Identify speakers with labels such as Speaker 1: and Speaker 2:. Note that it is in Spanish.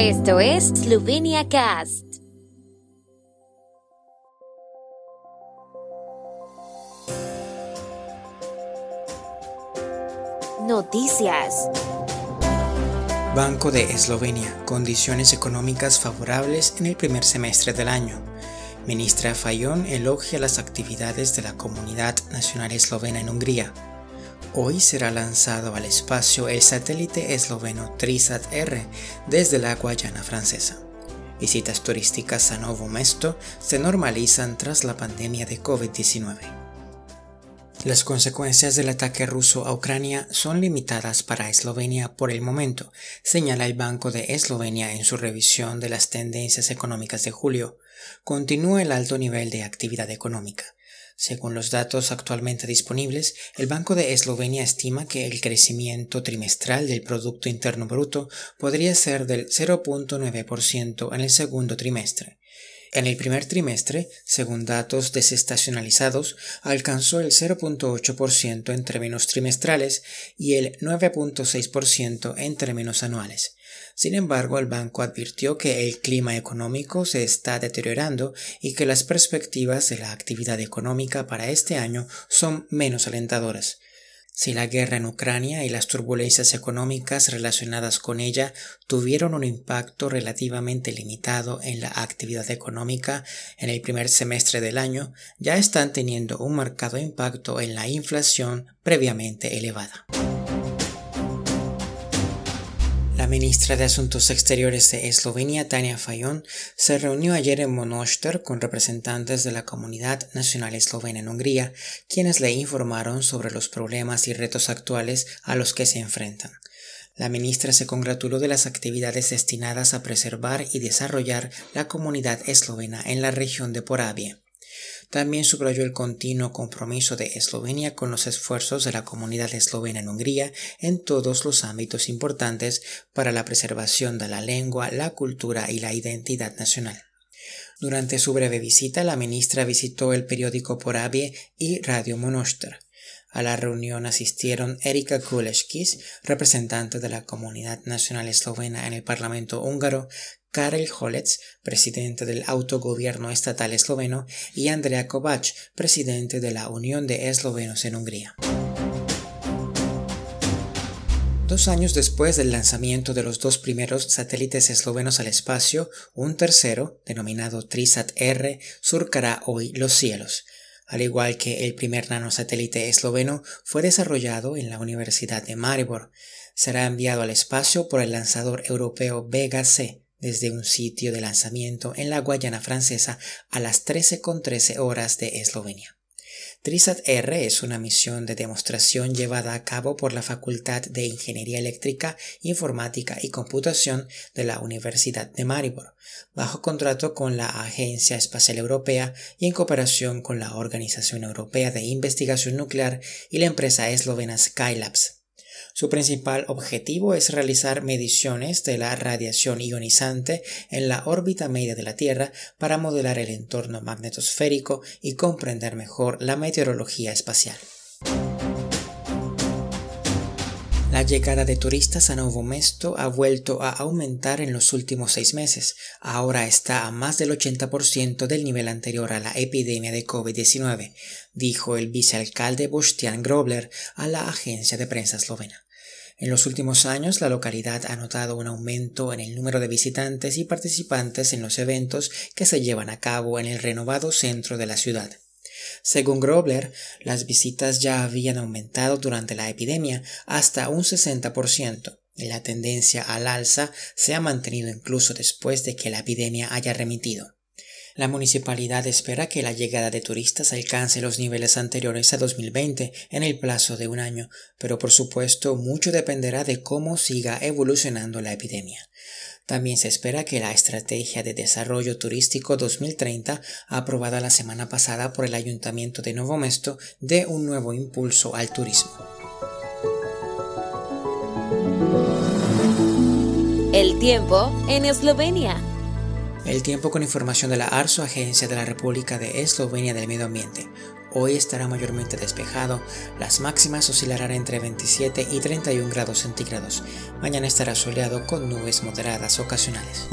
Speaker 1: Esto es Slovenia Cast. Noticias.
Speaker 2: Banco de Eslovenia. Condiciones económicas favorables en el primer semestre del año. Ministra Fayón elogia las actividades de la Comunidad Nacional Eslovena en Hungría. Hoy será lanzado al espacio el satélite esloveno Trisat-R desde la Guayana francesa. Visitas turísticas a Novo Mesto se normalizan tras la pandemia de COVID-19. Las consecuencias del ataque ruso a Ucrania son limitadas para Eslovenia por el momento, señala el Banco de Eslovenia en su revisión de las tendencias económicas de julio. Continúa el alto nivel de actividad económica. Según los datos actualmente disponibles, el Banco de Eslovenia estima que el crecimiento trimestral del Producto Interno Bruto podría ser del 0.9% en el segundo trimestre. En el primer trimestre, según datos desestacionalizados, alcanzó el 0.8% en términos trimestrales y el 9.6% en términos anuales. Sin embargo, el banco advirtió que el clima económico se está deteriorando y que las perspectivas de la actividad económica para este año son menos alentadoras. Si la guerra en Ucrania y las turbulencias económicas relacionadas con ella tuvieron un impacto relativamente limitado en la actividad económica en el primer semestre del año, ya están teniendo un marcado impacto en la inflación previamente elevada. Ministra de Asuntos Exteriores de Eslovenia, Tania Fayon, se reunió ayer en Monoster con representantes de la comunidad nacional eslovena en Hungría, quienes le informaron sobre los problemas y retos actuales a los que se enfrentan. La ministra se congratuló de las actividades destinadas a preservar y desarrollar la comunidad eslovena en la región de Porabia. También subrayó el continuo compromiso de Eslovenia con los esfuerzos de la comunidad eslovena en Hungría en todos los ámbitos importantes para la preservación de la lengua, la cultura y la identidad nacional. Durante su breve visita, la ministra visitó el periódico Porabie y Radio Monoster. A la reunión asistieron Erika Kuleskis, representante de la comunidad nacional eslovena en el Parlamento húngaro, Karel Holec, presidente del autogobierno estatal esloveno, y Andrea Kovac, presidente de la Unión de Eslovenos en Hungría. Dos años después del lanzamiento de los dos primeros satélites eslovenos al espacio, un tercero, denominado Trisat-R, surcará hoy los cielos. Al igual que el primer nanosatélite esloveno, fue desarrollado en la Universidad de Maribor. Será enviado al espacio por el lanzador europeo Vega C, desde un sitio de lanzamiento en la Guayana francesa a las 13.13 horas de Eslovenia. TRISAT-R es una misión de demostración llevada a cabo por la Facultad de Ingeniería Eléctrica, Informática y Computación de la Universidad de Maribor, bajo contrato con la Agencia Espacial Europea y en cooperación con la Organización Europea de Investigación Nuclear y la empresa eslovena Skylabs. Su principal objetivo es realizar mediciones de la radiación ionizante en la órbita media de la Tierra para modelar el entorno magnetosférico y comprender mejor la meteorología espacial. La llegada de turistas a Novo Mesto ha vuelto a aumentar en los últimos seis meses. Ahora está a más del 80% del nivel anterior a la epidemia de COVID-19, dijo el vicealcalde Bostian Grobler a la agencia de prensa eslovena. En los últimos años, la localidad ha notado un aumento en el número de visitantes y participantes en los eventos que se llevan a cabo en el renovado centro de la ciudad. Según Grobler, las visitas ya habían aumentado durante la epidemia hasta un 60%, y la tendencia al alza se ha mantenido incluso después de que la epidemia haya remitido. La municipalidad espera que la llegada de turistas alcance los niveles anteriores a 2020 en el plazo de un año, pero por supuesto mucho dependerá de cómo siga evolucionando la epidemia. También se espera que la Estrategia de Desarrollo Turístico 2030, aprobada la semana pasada por el Ayuntamiento de Novo Mesto, dé un nuevo impulso al turismo.
Speaker 1: El tiempo en Eslovenia.
Speaker 2: El tiempo con información de la ARSO, Agencia de la República de Eslovenia del Medio Ambiente. Hoy estará mayormente despejado, las máximas oscilarán entre 27 y 31 grados centígrados. Mañana estará soleado con nubes moderadas ocasionales.